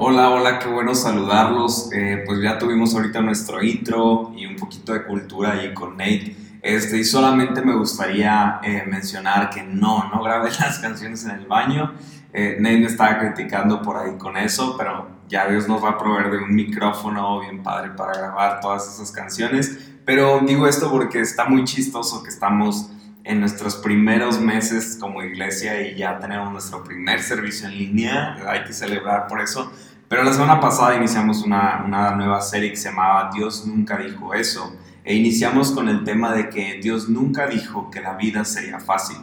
Hola, hola, qué bueno saludarlos. Eh, pues ya tuvimos ahorita nuestro intro y un poquito de cultura ahí con Nate. Este, y solamente me gustaría eh, mencionar que no, no grabé las canciones en el baño. Eh, Nate me estaba criticando por ahí con eso, pero ya Dios nos va a proveer de un micrófono bien padre para grabar todas esas canciones. Pero digo esto porque está muy chistoso que estamos en nuestros primeros meses como iglesia y ya tenemos nuestro primer servicio en línea. Hay que celebrar por eso. Pero la semana pasada iniciamos una, una nueva serie que se llamaba Dios nunca dijo eso. E iniciamos con el tema de que Dios nunca dijo que la vida sería fácil.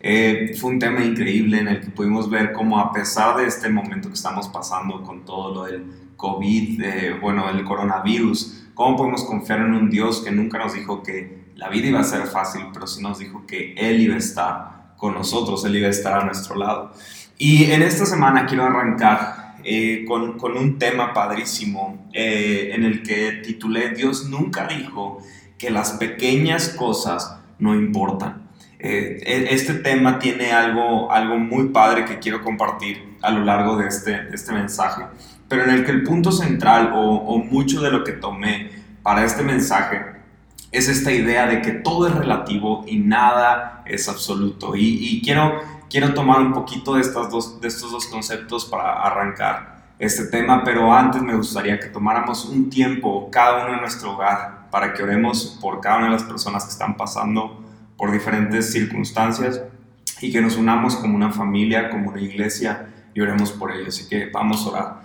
Eh, fue un tema increíble en el que pudimos ver cómo a pesar de este momento que estamos pasando con todo lo del COVID, eh, bueno, el coronavirus, cómo podemos confiar en un Dios que nunca nos dijo que la vida iba a ser fácil, pero sí nos dijo que Él iba a estar con nosotros, Él iba a estar a nuestro lado. Y en esta semana quiero arrancar eh, con, un tema padrísimo eh, en el que titulé Dios nunca dijo que las pequeñas cosas no importan. Eh, e, este tema tiene algo, algo muy padre que quiero compartir a lo largo de este, este mensaje, pero en el que el punto central o, o mucho de lo que tomé para este mensaje es esta idea de que todo es relativo y nada es absoluto. Y, quiero quiero tomar un poquito de, estas dos, de estos dos conceptos para arrancar este tema, pero antes me gustaría que tomáramos un tiempo cada uno en nuestro hogar para que oremos por cada una de las personas que están pasando por diferentes circunstancias y que nos unamos como una familia, como una iglesia y oremos por ellos. Así que vamos a orar.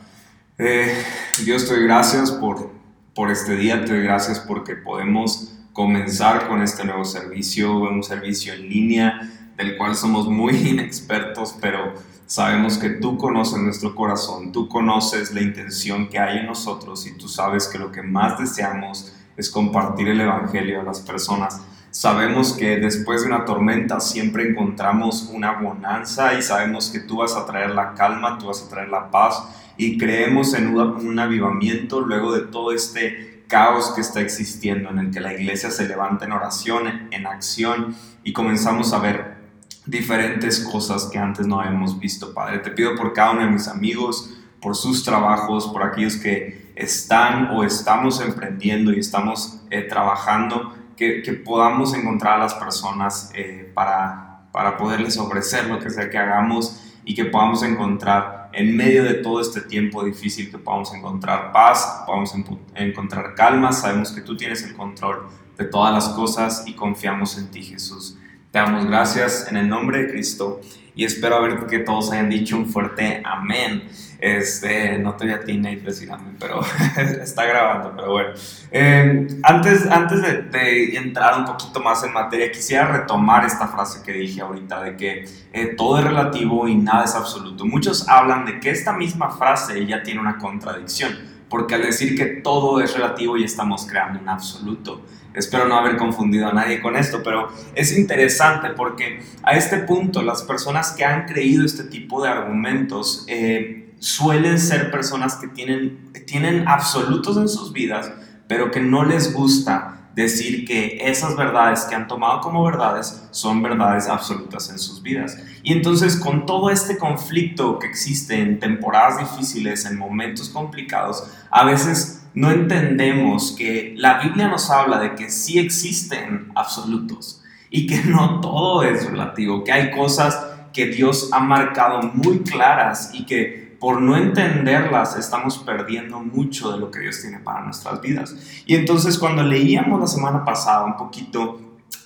Eh, Dios, te doy gracias por, por este día, te doy gracias porque podemos comenzar con este nuevo servicio, un servicio en línea del cual somos muy inexpertos, pero sabemos que tú conoces nuestro corazón, tú conoces la intención que hay en nosotros y tú sabes que lo que más deseamos es compartir el Evangelio a las personas. Sabemos que después de una tormenta siempre encontramos una bonanza y sabemos que tú vas a traer la calma, tú vas a traer la paz y creemos en un avivamiento luego de todo este caos que está existiendo en el que la iglesia se levanta en oración, en acción y comenzamos a ver diferentes cosas que antes no habíamos visto, Padre. Te pido por cada uno de mis amigos, por sus trabajos, por aquellos que están o estamos emprendiendo y estamos eh, trabajando, que, podamos encontrar a las personas eh, para, para poderles ofrecer lo que sea que hagamos y que podamos encontrar en medio de todo este tiempo difícil, que podamos encontrar paz, podamos encontrar calma, sabemos que tú tienes el control de todas las cosas y confiamos en ti, Jesús. Te damos gracias en el nombre de Cristo y espero a ver que todos hayan dicho un fuerte amén. Este, no te voy a ti, Nate, decir amén, pero está grabando, pero bueno. Em, antes antes de, entrar un poquito más en materia, quisiera retomar esta frase que dije ahorita de que eh, todo es relativo y nada es absoluto. Muchos hablan de que esta misma frase ya tiene una contradicción, porque al decir que todo es relativo ya estamos creando un absoluto. Espero no haber confundido a nadie con esto, pero es interesante porque a este punto las personas que han creído este tipo de argumentos eh, suelen ser personas que tienen, tienen absolutos en sus vidas, pero que no les gusta decir que esas verdades que han tomado como verdades son verdades absolutas en sus vidas. Y entonces con todo este conflicto que existe en temporadas difíciles, en momentos complicados, a veces no entendemos que la Biblia nos habla de que sí existen absolutos y que no todo es relativo, que hay cosas que Dios ha marcado muy claras y que por no entenderlas estamos perdiendo mucho de lo que Dios tiene para nuestras vidas. Y entonces cuando leíamos la semana pasada un poquito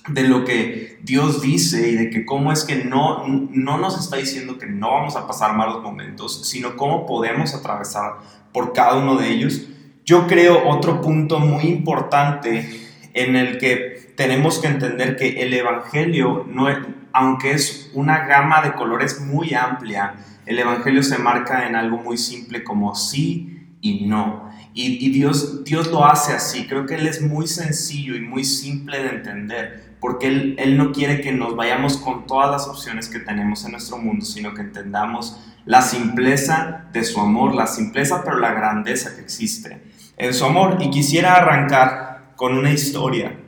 de lo que Dios dice y de que cómo es que no, no nos está diciendo que no vamos a pasar malos momentos, sino cómo podemos atravesar por cada uno de ellos, yo creo otro punto muy importante en el que tenemos que entender que el Evangelio, no aunque es una gama de colores muy amplia, el Evangelio se marca en algo muy simple como sí y no. Y, Dios, Dios lo hace así. Creo que Él es muy sencillo y muy simple de entender, porque él, él no quiere que nos vayamos con todas las opciones que tenemos en nuestro mundo, sino que entendamos la simpleza de su amor, la simpleza pero la grandeza que existe en su amor. Y quisiera arrancar con una historia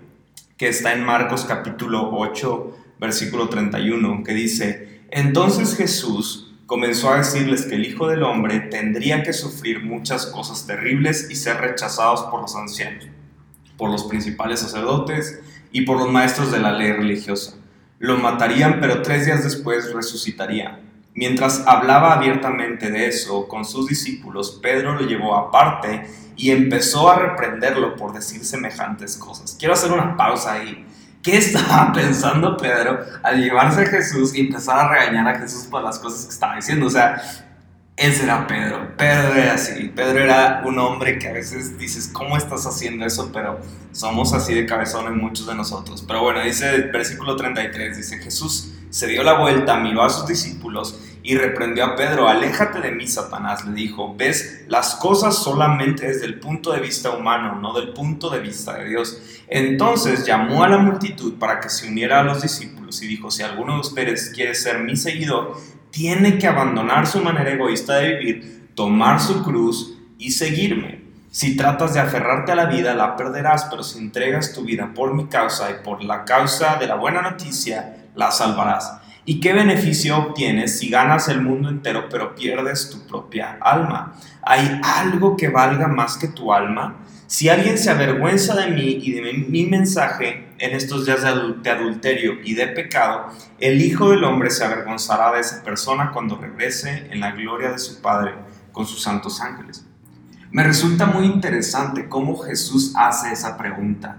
que está en Marcos capítulo 8, versículo 31, que dice, entonces Jesús comenzó a decirles que el Hijo del Hombre tendría que sufrir muchas cosas terribles y ser rechazados por los ancianos, por los principales sacerdotes y por los maestros de la ley religiosa. Lo matarían, pero tres días después resucitaría. Mientras hablaba abiertamente de eso con sus discípulos, Pedro lo llevó aparte y empezó a reprenderlo por decir semejantes cosas. Quiero hacer una pausa ahí. ¿Qué estaba pensando Pedro al llevarse a Jesús y empezar a regañar a Jesús por las cosas que estaba diciendo? O sea, ese era Pedro. Pedro era así. Pedro era un hombre que a veces dices, ¿cómo estás haciendo eso? Pero somos así de cabezones muchos de nosotros. Pero bueno, dice el versículo 33, dice, Jesús se dio la vuelta, miró a sus discípulos y reprendió a Pedro, aléjate de mí, Satanás, le dijo, ves las cosas solamente desde el punto de vista humano, no del punto de vista de Dios. Entonces llamó a la multitud para que se uniera a los discípulos y dijo, si alguno de ustedes quiere ser mi seguidor, tiene que abandonar su manera egoísta de vivir, tomar su cruz y seguirme. Si tratas de aferrarte a la vida, la perderás, pero si entregas tu vida por mi causa y por la causa de la buena noticia, la salvarás. ¿Y qué beneficio obtienes si ganas el mundo entero pero pierdes tu propia alma? ¿Hay algo que valga más que tu alma? Si alguien se avergüenza de mí y de mi, mensaje en estos días de, adulterio y de pecado, el Hijo del Hombre se avergonzará de esa persona cuando regrese en la gloria de su Padre con sus santos ángeles. Me resulta muy interesante cómo Jesús hace esa pregunta.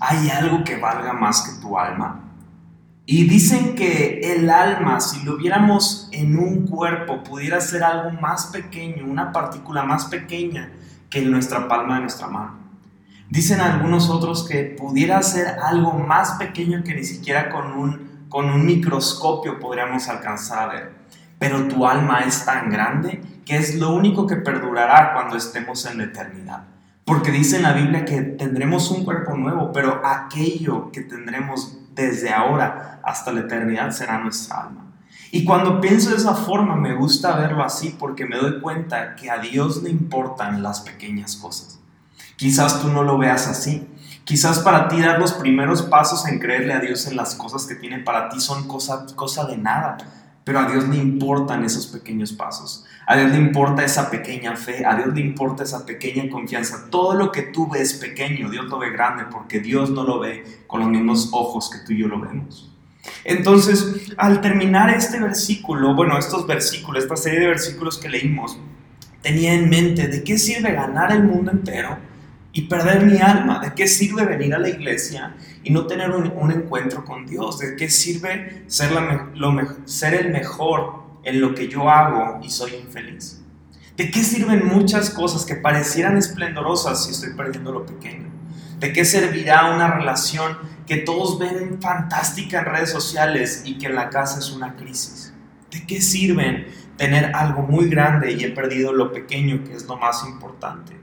¿Hay algo que valga más que tu alma? Y dicen que el alma, si lo viéramos en un cuerpo, pudiera ser algo más pequeño, una partícula más pequeña que nuestra palma de nuestra mano. Dicen algunos otros que pudiera ser algo más pequeño que ni siquiera con un, con un microscopio podríamos alcanzar a ver. Pero tu alma es tan grande que es lo único que perdurará cuando estemos en la eternidad. Porque dice en la Biblia que tendremos un cuerpo nuevo, pero aquello que tendremos desde ahora hasta la eternidad será nuestra alma. Y cuando pienso de esa forma me gusta verlo así porque me doy cuenta que a Dios le importan las pequeñas cosas. Quizás tú no lo veas así. Quizás para ti dar los primeros pasos en creerle a Dios en las cosas que tiene para ti son cosa, cosa de nada. Pero a Dios le importan esos pequeños pasos. A Dios le importa esa pequeña fe. A Dios le importa esa pequeña confianza. Todo lo que tú ves pequeño, Dios lo ve grande porque Dios no lo ve con los mismos ojos que tú y yo lo vemos. Entonces, al terminar este versículo, bueno, estos versículos, esta serie de versículos que leímos, tenía en mente de qué sirve ganar el mundo entero y perder mi alma, de qué sirve venir a la iglesia y no tener un, encuentro con Dios, de qué sirve ser, ser el mejor en lo que yo hago y soy infeliz. ¿De qué sirven muchas cosas que parecieran esplendorosas si estoy perdiendo lo pequeño? ¿De qué servirá una relación que todos ven fantástica en redes sociales y que en la casa es una crisis? ¿De qué sirven tener algo muy grande y he perdido lo pequeño que es lo más importante?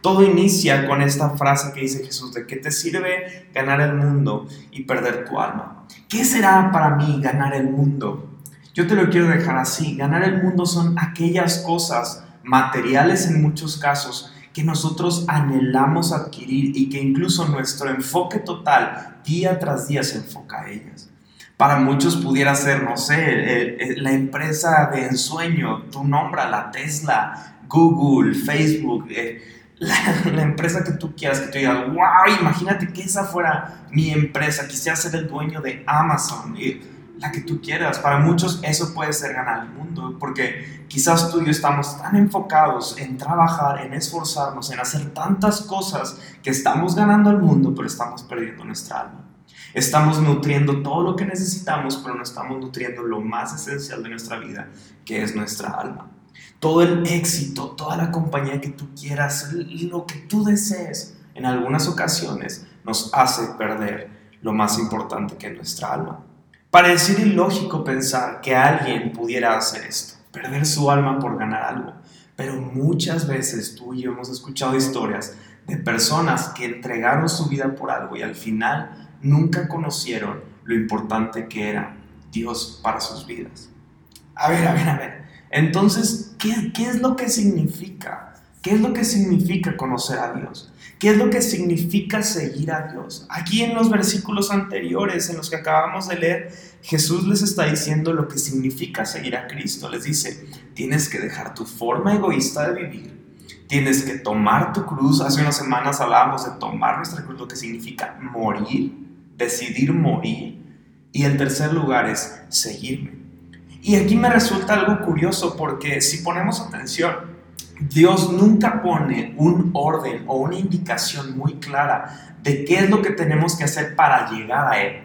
Todo inicia con esta frase que dice Jesús, ¿de qué te sirve ganar el mundo y perder tu alma? ¿Qué será para mí ganar el mundo? Yo te lo quiero dejar así, ganar el mundo son aquellas cosas materiales en muchos casos que nosotros anhelamos adquirir y que incluso nuestro enfoque total día tras día se enfoca a ellas. Para muchos pudiera ser, no sé, la empresa de ensueño, tu nombra la Tesla, Google, Facebook, eh, la, empresa que tú quieras, que tú digas, wow, imagínate que esa fuera mi empresa, quisiera ser el dueño de Amazon. Y, la que tú quieras. Para muchos eso puede ser ganar el mundo, porque quizás tú y yo estamos tan enfocados en trabajar, en esforzarnos, en hacer tantas cosas que estamos ganando el mundo, pero estamos perdiendo nuestra alma. Estamos nutriendo todo lo que necesitamos, pero no estamos nutriendo lo más esencial de nuestra vida, que es nuestra alma. Todo el éxito, toda la compañía que tú quieras, lo que tú desees, en algunas ocasiones nos hace perder lo más importante que es nuestra alma. Pareciera ilógico pensar que alguien pudiera hacer esto, perder su alma por ganar algo, pero muchas veces tú y yo hemos escuchado historias de personas que entregaron su vida por algo y al final nunca conocieron lo importante que era Dios para sus vidas. A ver, a ver, a ver. Entonces, ¿qué, es lo que significa? ¿Qué es lo que significa conocer a Dios? ¿Qué es lo que significa seguir a Dios? Aquí en los versículos anteriores, en los que acabamos de leer, Jesús les está diciendo lo que significa seguir a Cristo. Les dice, tienes que dejar tu forma egoísta de vivir, tienes que tomar tu cruz. Hace unas semanas hablábamos de tomar nuestra cruz, lo que significa morir, decidir morir. Y el tercer lugar es seguirme. Y aquí me resulta algo curioso porque si ponemos atención, Dios nunca pone un orden o una indicación muy clara de qué es lo que tenemos que hacer para llegar a Él.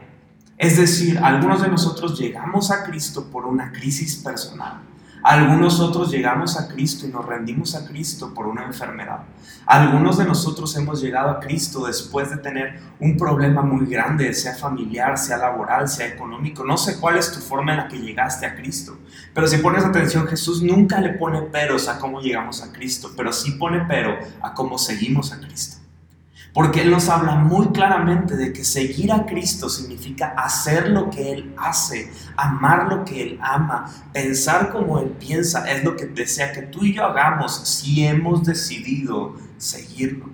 Es decir, algunos de nosotros llegamos a Cristo por una crisis personal. Algunos otros llegamos a Cristo y nos rendimos a Cristo por una enfermedad. Algunos de nosotros hemos llegado a Cristo después de tener un problema muy grande, sea familiar, sea laboral, sea económico. No sé cuál es tu forma en la que llegaste a Cristo. Pero si pones atención, Jesús nunca le pone peros a cómo llegamos a Cristo, pero sí pone pero a cómo seguimos a Cristo. Porque Él nos habla muy claramente de que seguir a Cristo significa hacer lo que Él hace, amar lo que Él ama, pensar como Él piensa, es lo que desea que tú y yo hagamos si hemos decidido seguirlo.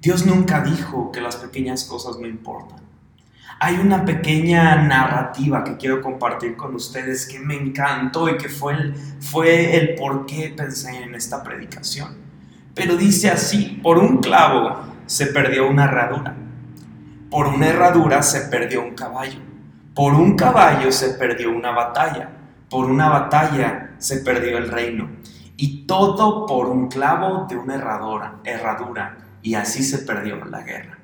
Dios nunca dijo que las pequeñas cosas no importan. Hay una pequeña narrativa que quiero compartir con ustedes que me encantó y que fue el, fue el por qué pensé en esta predicación. Pero dice así, por un clavo se perdió una herradura, por una herradura se perdió un caballo, por un caballo se perdió una batalla, por una batalla se perdió el reino, y todo por un clavo de una herradura, herradura, y así se perdió la guerra.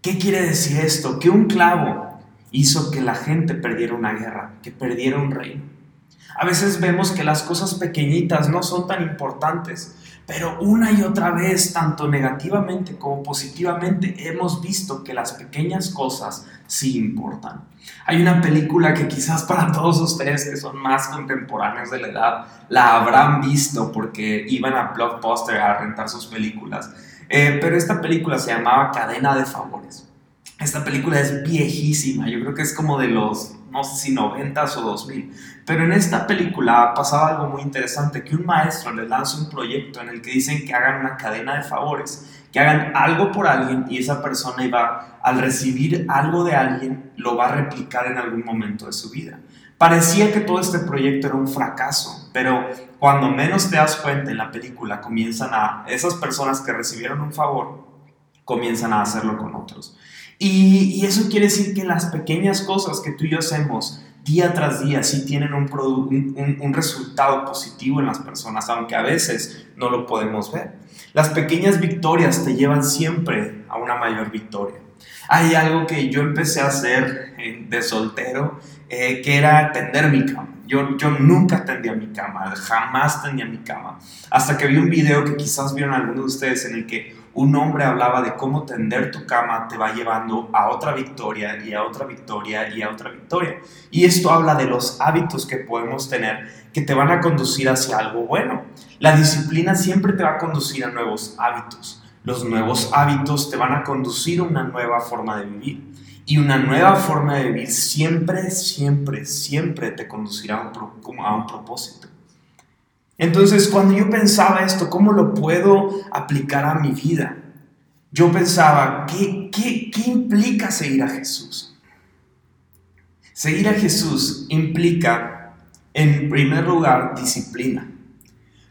¿Qué quiere decir esto? Que un clavo hizo que la gente perdiera una guerra, que perdiera un reino. A veces vemos que las cosas pequeñitas no son tan importantes, pero una y otra vez, tanto negativamente como positivamente, hemos visto que las pequeñas cosas sí importan. Hay una película que quizás para todos ustedes que son más contemporáneos de la edad la habrán visto porque iban a Blockbuster a rentar sus películas. Eh, pero esta película se llamaba Cadena de Favores. Esta película es viejísima, yo creo que es como de los, no sé si 90 o 2000. Pero en esta película pasaba algo muy interesante, que un maestro les lanza un proyecto en el que dicen que hagan una cadena de favores, que hagan algo por alguien y esa persona iba, al recibir algo de alguien, lo va a replicar en algún momento de su vida. Parecía que todo este proyecto era un fracaso, pero cuando menos te das cuenta en la película, comienzan a, esas personas que recibieron un favor, comienzan a hacerlo con otros. Y, eso quiere decir que las pequeñas cosas que tú y yo hacemos día tras día sí tienen un, un, resultado positivo en las personas, aunque a veces no lo podemos ver. Las pequeñas victorias te llevan siempre a una mayor victoria. Hay algo que yo empecé a hacer eh, de soltero, eh, que era tender mi cama. Yo, yo nunca tendía mi cama, jamás tendía mi cama. Hasta que vi un video que quizás vieron algunos de ustedes en el que un hombre hablaba de cómo tender tu cama te va llevando a otra victoria y a otra victoria y a otra victoria. Y esto habla de los hábitos que podemos tener que te van a conducir hacia algo bueno. La disciplina siempre te va a conducir a nuevos hábitos. Los nuevos hábitos te van a conducir a una nueva forma de vivir. Y una nueva forma de vivir siempre, siempre, siempre te conducirá a un, un propósito. Entonces, cuando yo pensaba esto, ¿cómo lo puedo aplicar a mi vida? Yo pensaba, ¿qué, qué, qué implica seguir a Jesús? Seguir a Jesús implica, en primer lugar, disciplina.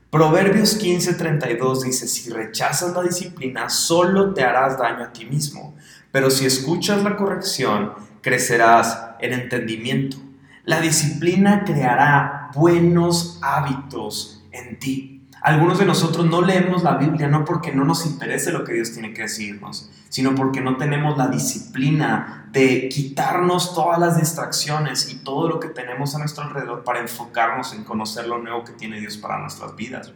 Proverbios 15:32 dice, si rechazas la disciplina, solo te harás daño a ti mismo, pero si escuchas la corrección, crecerás en entendimiento. La disciplina creará buenos hábitos en ti. Algunos de nosotros no leemos la Biblia no porque no nos interese lo que Dios tiene que decirnos, sino porque no tenemos la disciplina de quitarnos todas las distracciones y todo lo que tenemos a nuestro alrededor para enfocarnos en conocer lo nuevo que tiene Dios para nuestras vidas.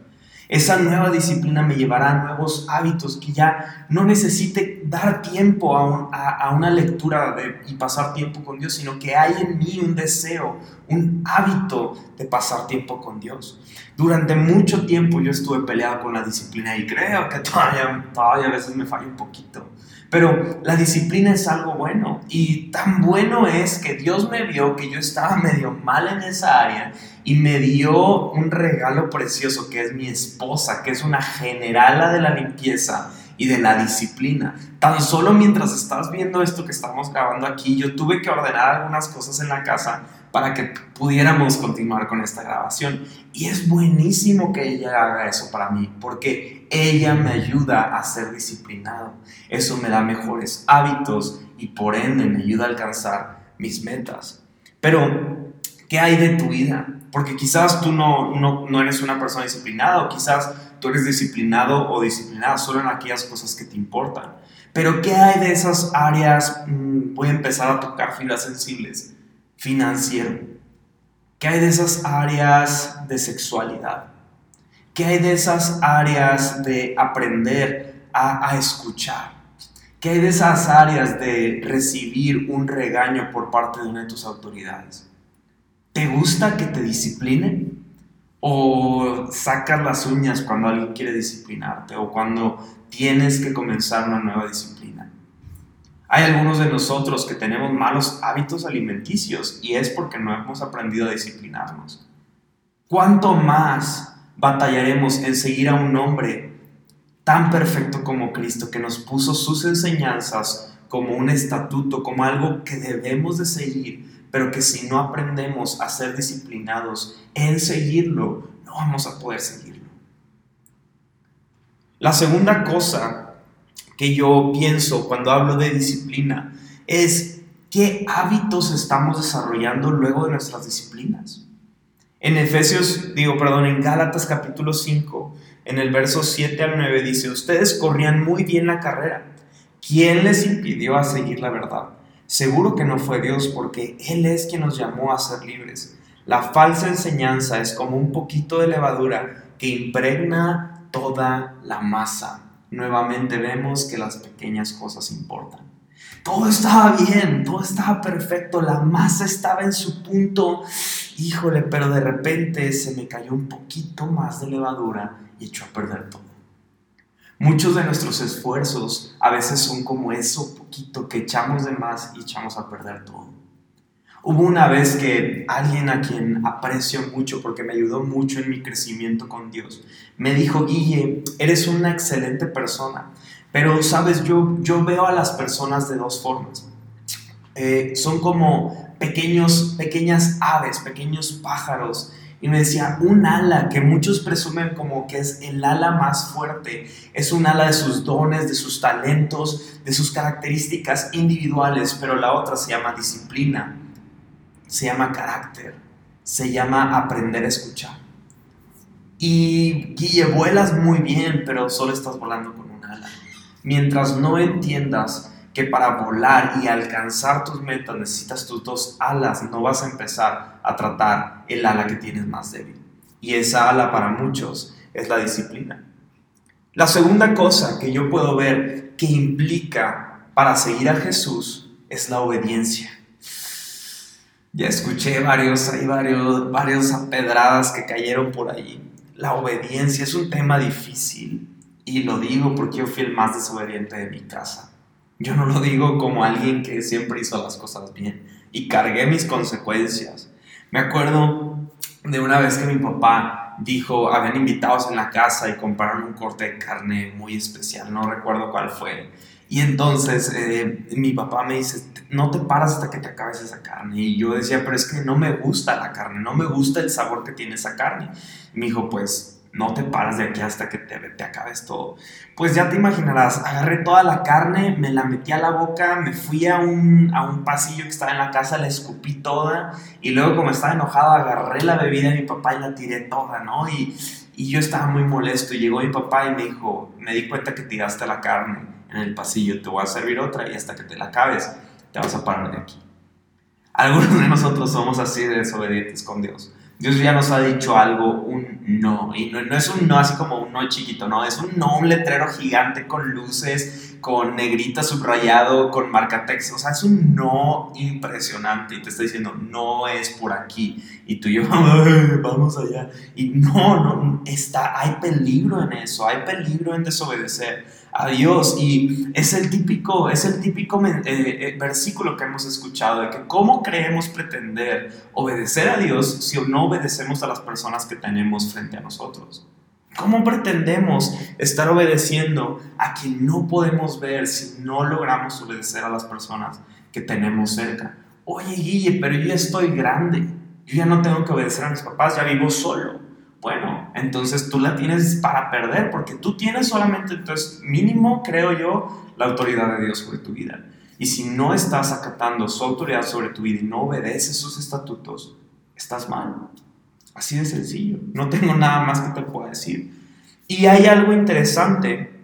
Esa nueva disciplina me llevará a nuevos hábitos que ya no necesite dar tiempo a, una lectura y pasar tiempo con Dios, sino que hay en mí un deseo, un hábito de pasar tiempo con Dios. Durante mucho tiempo yo estuve peleado con la disciplina y creo que todavía, todavía a veces me falla un poquito. Pero la disciplina es algo bueno y tan bueno es que Dios me vio que yo estaba medio mal en esa área y me dio un regalo precioso que es mi esposa, que es una generala de la limpieza y de la disciplina. Tan solo mientras estás viendo esto que estamos grabando aquí, yo tuve que ordenar algunas cosas en la casa para que pudiéramos continuar con esta grabación. Y es buenísimo que ella haga eso para mí, porque ella me ayuda a ser disciplinado. Eso me da mejores hábitos y por ende me ayuda a alcanzar mis metas. Pero, ¿qué hay de tu vida? Porque quizás tú no, no, no eres una persona disciplinada o quizás tú eres disciplinado o disciplinada solo en aquellas cosas que te importan. Pero ¿qué hay de esas áreas? Mm, voy a empezar a tocar fibras sensibles financiero? ¿Qué hay de esas áreas de sexualidad? ¿Qué hay de esas áreas de aprender a, a escuchar? ¿Qué hay de esas áreas de recibir un regaño por parte de una de tus autoridades? ¿Te gusta que te disciplinen? ¿O sacas las uñas cuando alguien quiere disciplinarte? ¿O cuando tienes que comenzar una nueva disciplina? Hay algunos de nosotros que tenemos malos hábitos alimenticios y es porque no hemos aprendido a disciplinarnos. ¿Cuánto más batallaremos en seguir a un hombre tan perfecto como Cristo que nos puso sus enseñanzas como un estatuto, como algo que debemos de seguir, pero que si no aprendemos a ser disciplinados en seguirlo, no vamos a poder seguirlo? La segunda cosa que yo pienso cuando hablo de disciplina es qué hábitos estamos desarrollando luego de nuestras disciplinas. En Efesios, digo, perdón, en Gálatas capítulo 5, en el verso 7 al 9 dice, ustedes corrían muy bien la carrera. ¿Quién les impidió a seguir la verdad? Seguro que no fue Dios porque Él es quien nos llamó a ser libres. La falsa enseñanza es como un poquito de levadura que impregna toda la masa nuevamente vemos que las pequeñas cosas importan. Todo estaba bien, todo estaba perfecto, la masa estaba en su punto. Híjole, pero de repente se me cayó un poquito más de levadura y echó a perder todo. Muchos de nuestros esfuerzos a veces son como eso poquito que echamos de más y echamos a perder todo. Hubo una vez que alguien a quien aprecio mucho porque me ayudó mucho en mi crecimiento con Dios, me dijo, Guille, eres una excelente persona, pero sabes, yo, yo veo a las personas de dos formas. Eh, son como pequeños, pequeñas aves, pequeños pájaros. Y me decía, un ala que muchos presumen como que es el ala más fuerte, es un ala de sus dones, de sus talentos, de sus características individuales, pero la otra se llama disciplina se llama carácter, se llama aprender a escuchar. Y Guille, vuelas muy bien, pero solo estás volando con un ala. Mientras no entiendas que para volar y alcanzar tus metas necesitas tus dos alas, no vas a empezar a tratar el ala que tienes más débil. Y esa ala para muchos es la disciplina. La segunda cosa que yo puedo ver que implica para seguir a Jesús es la obediencia. Ya escuché varios, hay varios, varios apedradas que cayeron por ahí. La obediencia es un tema difícil y lo digo porque yo fui el más desobediente de mi casa. Yo no lo digo como alguien que siempre hizo las cosas bien y cargué mis consecuencias. Me acuerdo de una vez que mi papá dijo, habían invitados en la casa y compraron un corte de carne muy especial, no recuerdo cuál fue. Y entonces eh, mi papá me dice, no te paras hasta que te acabes esa carne. Y yo decía, pero es que no me gusta la carne, no me gusta el sabor que tiene esa carne. Y me dijo, pues no te paras de aquí hasta que te, te acabes todo. Pues ya te imaginarás, agarré toda la carne, me la metí a la boca, me fui a un, a un pasillo que estaba en la casa, la escupí toda y luego como estaba enojado agarré la bebida de mi papá y la tiré toda, ¿no? Y, y yo estaba muy molesto y llegó mi papá y me dijo, me di cuenta que tiraste la carne en el pasillo, te voy a servir otra y hasta que te la acabes, te vas a parar de aquí. Algunos de nosotros somos así de desobedientes con Dios. Dios ya nos ha dicho algo, un no, y no, es un no así como un no chiquito, no, es un no, un letrero gigante con luces, con negrita subrayado, con marca texto, o sea, es un no impresionante y te está diciendo, no es por aquí, y tú y yo, vamos allá, y no, no, está, hay peligro en eso, hay peligro en desobedecer, a Dios y es el típico, es el típico eh, eh, versículo que hemos escuchado de que cómo creemos pretender obedecer a Dios si no obedecemos a las personas que tenemos frente a nosotros. ¿Cómo pretendemos estar obedeciendo a quien no podemos ver si no logramos obedecer a las personas que tenemos cerca? Oye, Guille, pero yo ya estoy grande. Yo ya no tengo que obedecer a mis papás, ya vivo solo. Bueno, entonces tú la tienes para perder porque tú tienes solamente, entonces mínimo, creo yo, la autoridad de Dios sobre tu vida. Y si no estás acatando su autoridad sobre tu vida y no obedeces sus estatutos, estás mal. Así de sencillo. No tengo nada más que te pueda decir. Y hay algo interesante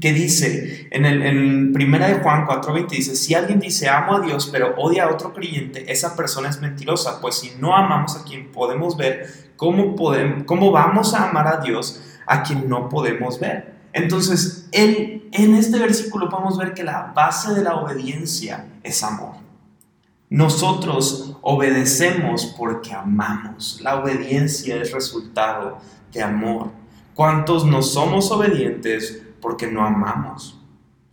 que dice en el en primera de Juan 4:20 dice, si alguien dice amo a Dios pero odia a otro creyente, esa persona es mentirosa, pues si no amamos a quien podemos ver, ¿cómo, podemos, cómo vamos a amar a Dios a quien no podemos ver? Entonces, en, en este versículo podemos ver que la base de la obediencia es amor. Nosotros obedecemos porque amamos. La obediencia es resultado de amor. ¿Cuántos no somos obedientes porque no amamos?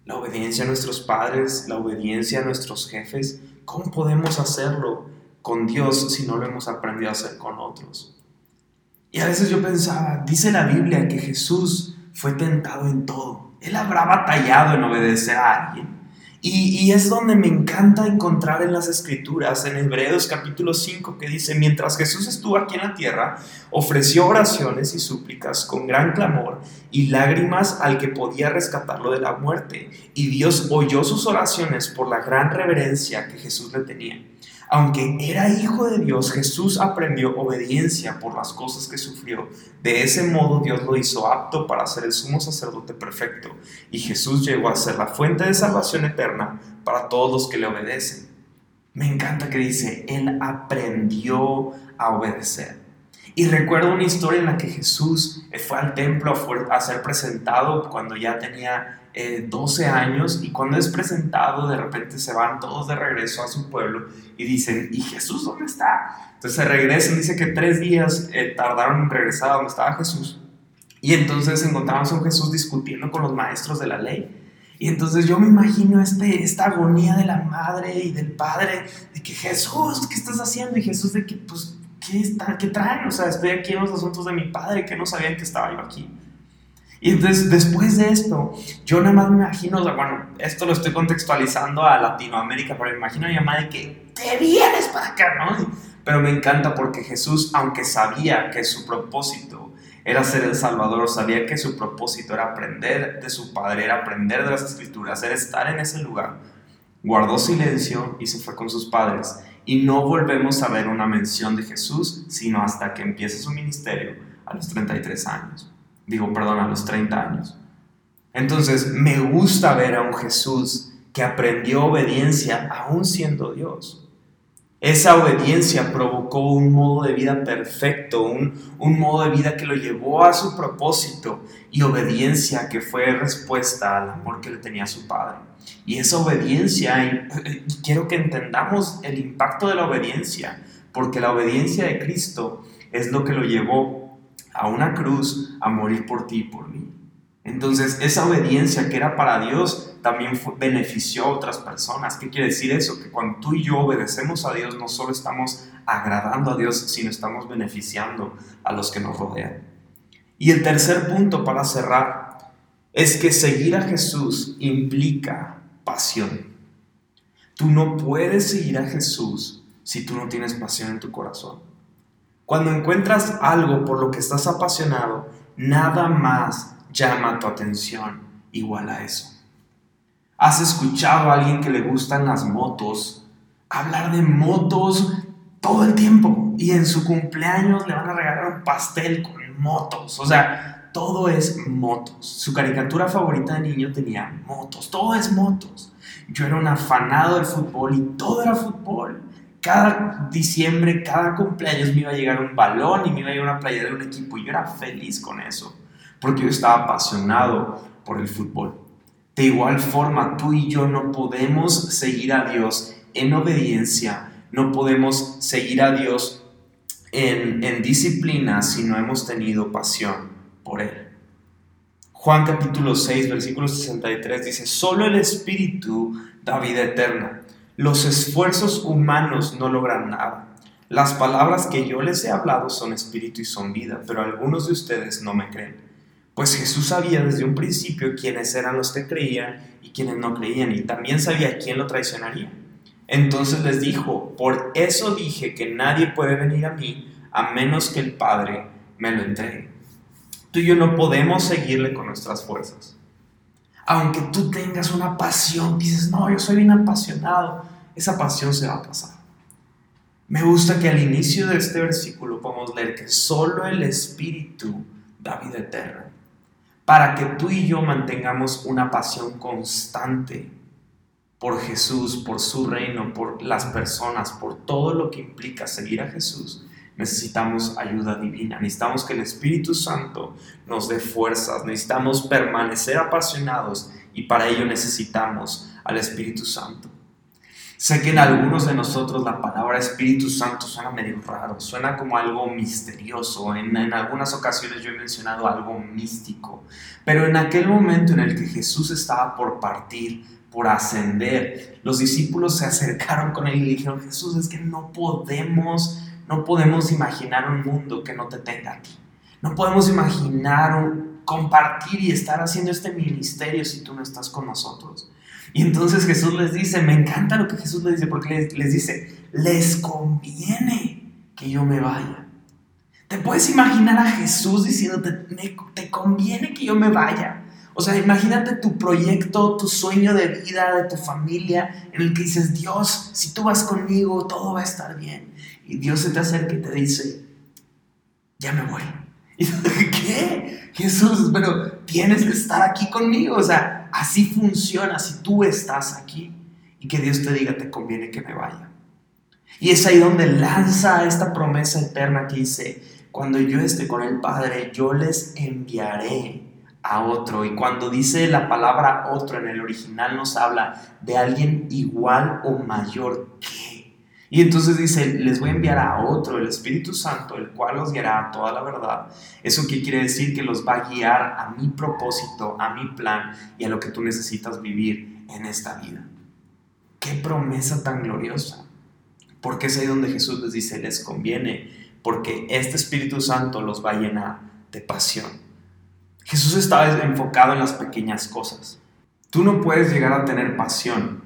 La obediencia a nuestros padres, la obediencia a nuestros jefes. ¿Cómo podemos hacerlo con Dios si no lo hemos aprendido a hacer con otros? Y a veces yo pensaba, dice la Biblia que Jesús fue tentado en todo. Él habrá batallado en obedecer a alguien. Y, es donde me encanta encontrar en las escrituras, en Hebreos capítulo 5, que dice, mientras Jesús estuvo aquí en la tierra, ofreció oraciones y súplicas con gran clamor y lágrimas al que podía rescatarlo de la muerte. Y Dios oyó sus oraciones por la gran reverencia que Jesús le tenía. Aunque era hijo de Dios, Jesús aprendió obediencia por las cosas que sufrió. De ese modo Dios lo hizo apto para ser el sumo sacerdote perfecto. Y Jesús llegó a ser la fuente de salvación eterna para todos los que le obedecen. Me encanta que dice, Él aprendió a obedecer. Y recuerdo una historia en la que Jesús fue al templo a ser presentado cuando ya tenía 12 eh, años y cuando es presentado de repente se van todos de regreso a su pueblo y dicen, ¿y Jesús dónde está? Entonces se regresan, dice que tres días eh, tardaron en regresar a donde estaba Jesús y entonces encontramos a Jesús discutiendo con los maestros de la ley. Y entonces yo me imagino este, esta agonía de la madre y del padre, de que Jesús, ¿qué estás haciendo? Y Jesús de que, pues, ¿qué, está, qué traen? O sea, estoy aquí en los asuntos de mi padre, que no sabían que estaba yo aquí. Y entonces, después de esto, yo nada más me imagino, bueno, esto lo estoy contextualizando a Latinoamérica, pero me imagino a mi mamá de que te vienes para acá, ¿no? Pero me encanta porque Jesús, aunque sabía que su propósito era ser el Salvador, sabía que su propósito era aprender de su Padre, era aprender de las Escrituras, era estar en ese lugar, guardó silencio y se fue con sus padres. Y no volvemos a ver una mención de Jesús, sino hasta que empieza su ministerio a los 33 años digo, perdón, a los 30 años. Entonces, me gusta ver a un Jesús que aprendió obediencia aún siendo Dios. Esa obediencia provocó un modo de vida perfecto, un, un, modo de vida que lo llevó a su propósito y obediencia que fue respuesta al amor que le tenía su padre. Y esa obediencia, quiero que entendamos el impacto de la obediencia, porque la obediencia de Cristo es lo que lo llevó a una cruz a morir por ti y por mí. Entonces, esa obediencia que era para Dios también benefició a otras personas. ¿Qué quiere decir eso? Que cuando tú y yo obedecemos a Dios, no solo estamos agradando a Dios, sino estamos beneficiando a los que nos rodean. Y el tercer punto para cerrar es que seguir a Jesús implica pasión. Tú no puedes seguir a Jesús si tú no tienes pasión en tu corazón. Cuando encuentras algo por lo que estás apasionado, nada más llama tu atención igual a eso. ¿Has escuchado a alguien que le gustan las motos hablar de motos todo el tiempo y en su cumpleaños le van a regalar un pastel con motos? O sea, todo es motos. Su caricatura favorita de niño tenía motos, todo es motos. Yo era un afanado del fútbol y todo era fútbol cada diciembre, cada cumpleaños me iba a llegar un balón y me iba a llegar una playera de un equipo y yo era feliz con eso, porque yo estaba apasionado por el fútbol. De igual forma, tú y yo no podemos seguir a Dios en obediencia, no podemos seguir a Dios en, en disciplina si no hemos tenido pasión por Él. Juan capítulo 6, versículo 63 dice, solo el Espíritu da vida eterna. Los esfuerzos humanos no logran nada. Las palabras que yo les he hablado son espíritu y son vida, pero algunos de ustedes no me creen. Pues Jesús sabía desde un principio quiénes eran los que creían y quienes no creían, y también sabía quién lo traicionaría. Entonces les dijo, por eso dije que nadie puede venir a mí a menos que el Padre me lo entregue. Tú y yo no podemos seguirle con nuestras fuerzas. Aunque tú tengas una pasión, dices, no, yo soy bien apasionado, esa pasión se va a pasar. Me gusta que al inicio de este versículo podamos leer que solo el Espíritu da vida eterna. Para que tú y yo mantengamos una pasión constante por Jesús, por su reino, por las personas, por todo lo que implica seguir a Jesús, necesitamos ayuda divina, necesitamos que el Espíritu Santo nos dé fuerzas, necesitamos permanecer apasionados y para ello necesitamos al Espíritu Santo. Sé que en algunos de nosotros la palabra Espíritu Santo suena medio raro, suena como algo misterioso. En, en, algunas ocasiones yo he mencionado algo místico. Pero en aquel momento en el que Jesús estaba por partir, por ascender, los discípulos se acercaron con él y dijeron, Jesús, es que no podemos no podemos imaginar un mundo que no te tenga aquí. No podemos imaginar compartir y estar haciendo este ministerio si tú no estás con nosotros. Y entonces Jesús les dice, me encanta lo que Jesús les dice, porque les, dice, les conviene que yo me vaya. ¿Te puedes imaginar a Jesús diciéndote, te conviene que yo me vaya? O sea, imagínate tu proyecto, tu sueño de vida, de tu familia, en el que dices, Dios, si tú vas conmigo, todo va a estar bien. Y Dios se te acerca y te dice, ya me voy. Y ¿qué? Jesús, pero tienes que estar aquí conmigo. O sea, así funciona si tú estás aquí. Y que Dios te diga, te conviene que me vaya. Y es ahí donde lanza esta promesa eterna que dice, cuando yo esté con el Padre, yo les enviaré a otro. Y cuando dice la palabra otro en el original nos habla de alguien igual o mayor que y entonces dice, les voy a enviar a otro, el Espíritu Santo, el cual los guiará a toda la verdad. ¿Eso qué quiere decir? Que los va a guiar a mi propósito, a mi plan y a lo que tú necesitas vivir en esta vida. Qué promesa tan gloriosa. Porque es ahí donde Jesús les dice, les conviene, porque este Espíritu Santo los va a llenar de pasión. Jesús estaba enfocado en las pequeñas cosas. Tú no puedes llegar a tener pasión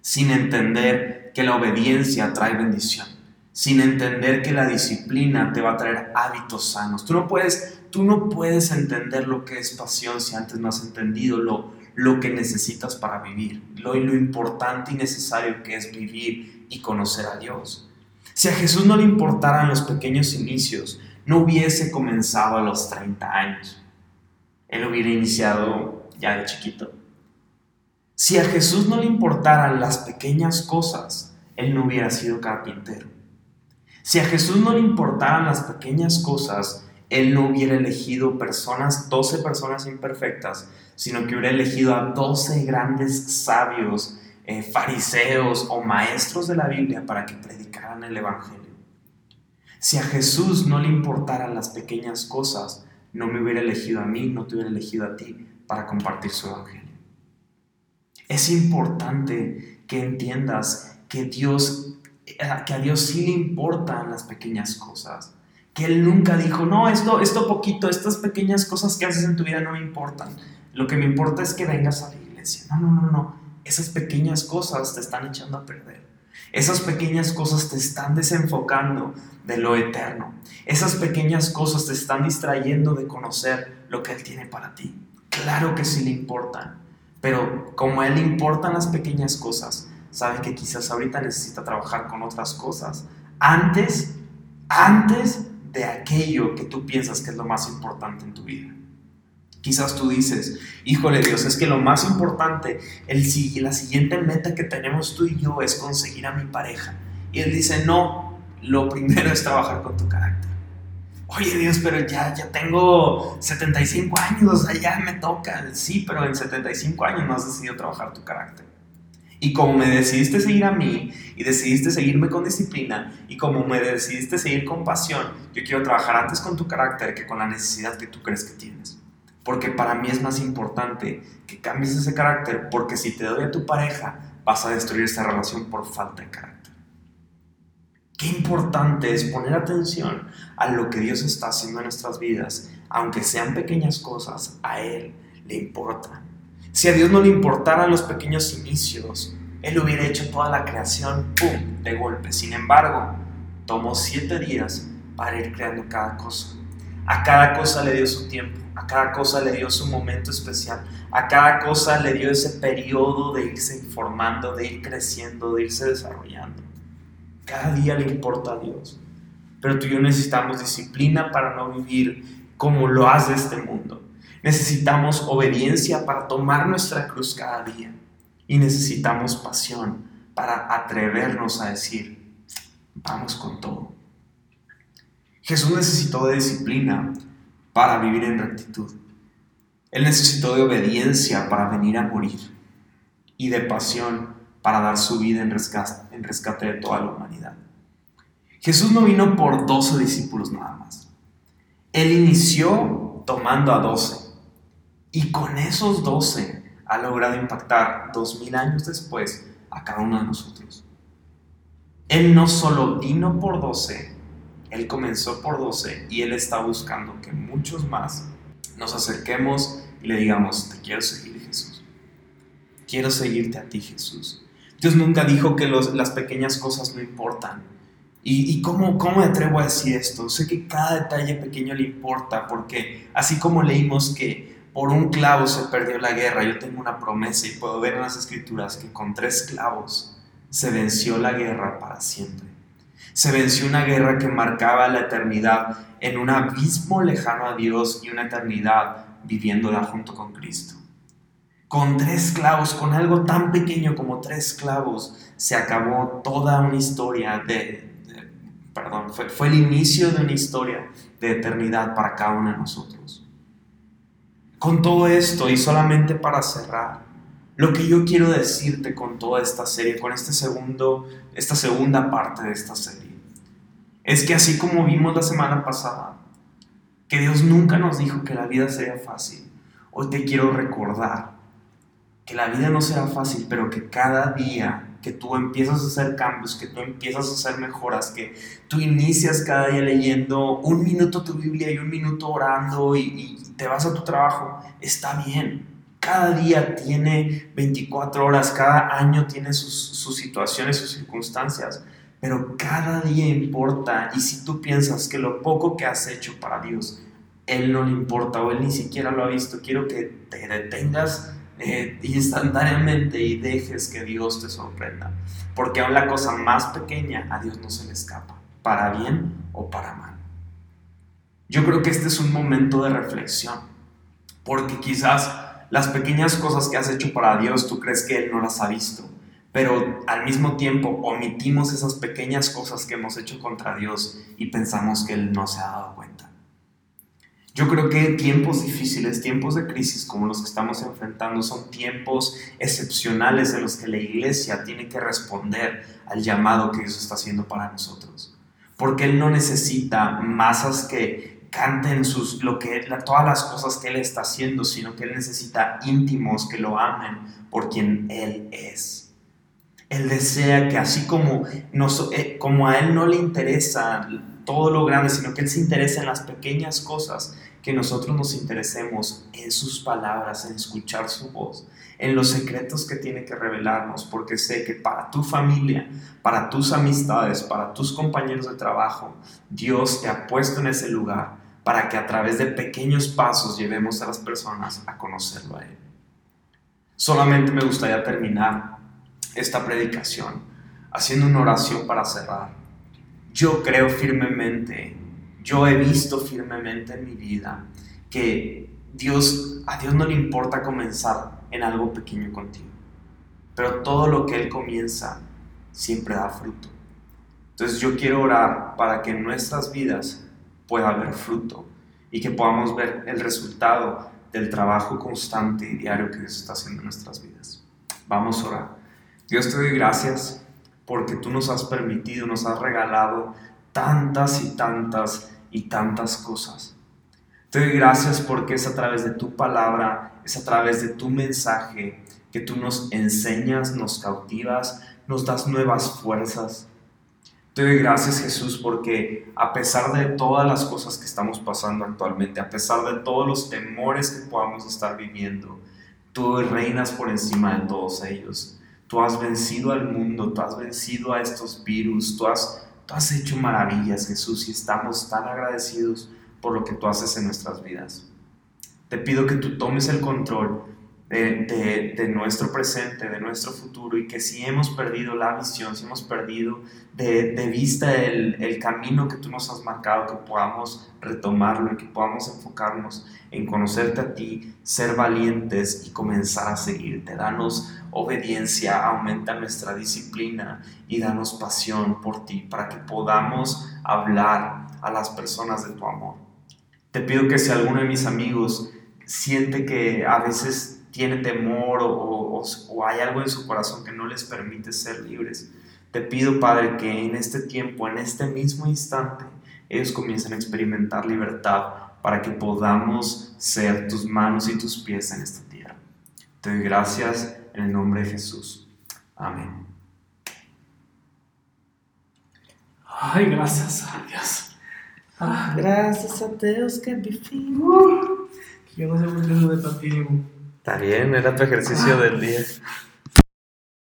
sin entender que la obediencia trae bendición, sin entender que la disciplina te va a traer hábitos sanos. Tú no puedes, tú no puedes entender lo que es pasión si antes no has entendido lo, lo que necesitas para vivir, lo, lo importante y necesario que es vivir y conocer a Dios. Si a Jesús no le importaran los pequeños inicios, no hubiese comenzado a los 30 años. Él hubiera iniciado ya de chiquito. Si a Jesús no le importaran las pequeñas cosas, Él no hubiera sido carpintero. Si a Jesús no le importaran las pequeñas cosas, Él no hubiera elegido personas, 12 personas imperfectas, sino que hubiera elegido a 12 grandes sabios, eh, fariseos o maestros de la Biblia para que predicaran el Evangelio. Si a Jesús no le importaran las pequeñas cosas, no me hubiera elegido a mí, no te hubiera elegido a ti para compartir su Evangelio. Es importante que entiendas que Dios, eh, que a Dios sí le importan las pequeñas cosas. Que Él nunca dijo, no, esto, esto poquito, estas pequeñas cosas que haces en tu vida no me importan. Lo que me importa es que vengas a la iglesia. No, no, no, no. Esas pequeñas cosas te están echando a perder. Esas pequeñas cosas te están desenfocando de lo eterno. Esas pequeñas cosas te están distrayendo de conocer lo que Él tiene para ti. Claro que sí le importan. Pero como a él le importan las pequeñas cosas, sabe que quizás ahorita necesita trabajar con otras cosas. Antes, antes de aquello que tú piensas que es lo más importante en tu vida. Quizás tú dices, híjole Dios, es que lo más importante, el, la siguiente meta que tenemos tú y yo es conseguir a mi pareja. Y él dice, no, lo primero es trabajar con tu carácter oye Dios, pero ya, ya tengo 75 años, o sea, ya me toca. Sí, pero en 75 años no has decidido trabajar tu carácter. Y como me decidiste seguir a mí y decidiste seguirme con disciplina y como me decidiste seguir con pasión, yo quiero trabajar antes con tu carácter que con la necesidad que tú crees que tienes. Porque para mí es más importante que cambies ese carácter, porque si te doy a tu pareja, vas a destruir esa relación por falta de carácter. Qué importante es poner atención a lo que Dios está haciendo en nuestras vidas, aunque sean pequeñas cosas, a Él le importa. Si a Dios no le importaran los pequeños inicios, Él hubiera hecho toda la creación, ¡pum!, de golpe. Sin embargo, tomó siete días para ir creando cada cosa. A cada cosa le dio su tiempo, a cada cosa le dio su momento especial, a cada cosa le dio ese periodo de irse informando, de ir creciendo, de irse desarrollando. Cada día le importa a Dios. Pero tú y yo necesitamos disciplina para no vivir como lo hace este mundo. Necesitamos obediencia para tomar nuestra cruz cada día. Y necesitamos pasión para atrevernos a decir, vamos con todo. Jesús necesitó de disciplina para vivir en rectitud. Él necesitó de obediencia para venir a morir y de pasión para dar su vida en rescate, de toda la humanidad. Jesús no vino por 12 discípulos nada más. Él inició tomando a 12 y con esos 12 ha logrado impactar dos mil años después a cada uno de nosotros. Él no solo vino por 12, él comenzó por 12 y Él está buscando que muchos más nos acerquemos y le digamos, te quiero seguir Jesús. Quiero seguirte a ti Jesús. Dios nunca dijo que las pequeñas cosas no importan. ¿Y, y cómo, cómo, me atrevo a decir esto? Sé que cada detalle pequeño le importa porque así como leímos que por un clavo se perdió la guerra, yo tengo una promesa y puedo ver en las escrituras que con tres clavos se venció la guerra para siempre se venció una guerra que marcaba la eternidad en un abismo lejano a Dios y una eternidad viviéndola junto con Cristo. Con tres clavos, con algo tan pequeño como tres clavos, se acabó toda una historia de, perdón, fue, fue el inicio de una historia de eternidad para cada uno de nosotros. Con todo esto y solamente para cerrar, lo que yo quiero decirte con toda esta serie, con este segundo, esta segunda parte de esta serie, es que así como vimos la semana pasada, que Dios nunca nos dijo que la vida sería fácil, hoy te quiero recordar que la vida no será fácil, pero que cada día que tú empiezas a hacer cambios, que tú empiezas a hacer mejoras, que tú inicias cada día leyendo un minuto tu Biblia y un minuto orando y, te vas a tu trabajo, está bien. Cada día tiene 24 horas, cada año tiene sus, sus situaciones, sus circunstancias pero cada día importa y si tú piensas que lo poco que has hecho para Dios, Él no le importa o Él ni siquiera lo ha visto, quiero que te detengas eh, instantáneamente y dejes que Dios te sorprenda. Porque aún la cosa más pequeña a Dios no se le escapa, para bien o para mal. Yo creo que este es un momento de reflexión, porque quizás las pequeñas cosas que has hecho para Dios tú crees que Él no las ha visto pero al mismo tiempo omitimos esas pequeñas cosas que hemos hecho contra Dios y pensamos que Él no se ha dado cuenta. Yo creo que tiempos difíciles, tiempos de crisis como los que estamos enfrentando son tiempos excepcionales en los que la iglesia tiene que responder al llamado que Dios está haciendo para nosotros. Porque Él no necesita masas que canten sus, lo que, todas las cosas que Él está haciendo, sino que Él necesita íntimos que lo amen por quien Él es. Él desea que así como, eh, como a Él no le interesa todo lo grande, sino que Él se interesa en las pequeñas cosas, que nosotros nos interesemos en sus palabras, en escuchar su voz, en los secretos que tiene que revelarnos, porque sé que para tu familia, para tus amistades, para tus compañeros de trabajo, Dios te ha puesto en ese lugar para que a través de pequeños pasos llevemos a las personas a conocerlo a Él. Solamente me gustaría terminar esta predicación haciendo una oración para cerrar. Yo creo firmemente, yo he visto firmemente en mi vida que Dios, a Dios no le importa comenzar en algo pequeño contigo, pero todo lo que Él comienza siempre da fruto. Entonces yo quiero orar para que en nuestras vidas pueda haber fruto y que podamos ver el resultado del trabajo constante y diario que Dios está haciendo en nuestras vidas. Vamos a orar. Dios te doy gracias porque tú nos has permitido, nos has regalado tantas y tantas y tantas cosas. Te doy gracias porque es a través de tu palabra, es a través de tu mensaje que tú nos enseñas, nos cautivas, nos das nuevas fuerzas. Te doy gracias Jesús porque a pesar de todas las cosas que estamos pasando actualmente, a pesar de todos los temores que podamos estar viviendo, tú reinas por encima de todos ellos. Tú has vencido al mundo, tú has vencido a estos virus, tú has, tú has hecho maravillas Jesús y estamos tan agradecidos por lo que tú haces en nuestras vidas. Te pido que tú tomes el control de, nuestro presente, de nuestro futuro, y que si hemos perdido la visión, si hemos perdido de, vista el, el, camino que tú nos has marcado, que podamos retomarlo y que podamos enfocarnos en conocerte a ti, ser valientes y comenzar a seguirte. Danos obediencia, aumenta nuestra disciplina y danos pasión por ti para que podamos hablar a las personas de tu amor. Te pido que si alguno de mis amigos siente que a veces tiene temor o, hay algo en su corazón que no les permite ser libres. Te pido, Padre, que en este tiempo, en este mismo instante, ellos comiencen a experimentar libertad para que podamos ser tus manos y tus pies en esta tierra. Te doy gracias en el nombre de Jesús. Amén. Ay, gracias a Dios. Ah, gracias a Dios que mi Yo no sé por qué no de Está bien, era tu ejercicio del día.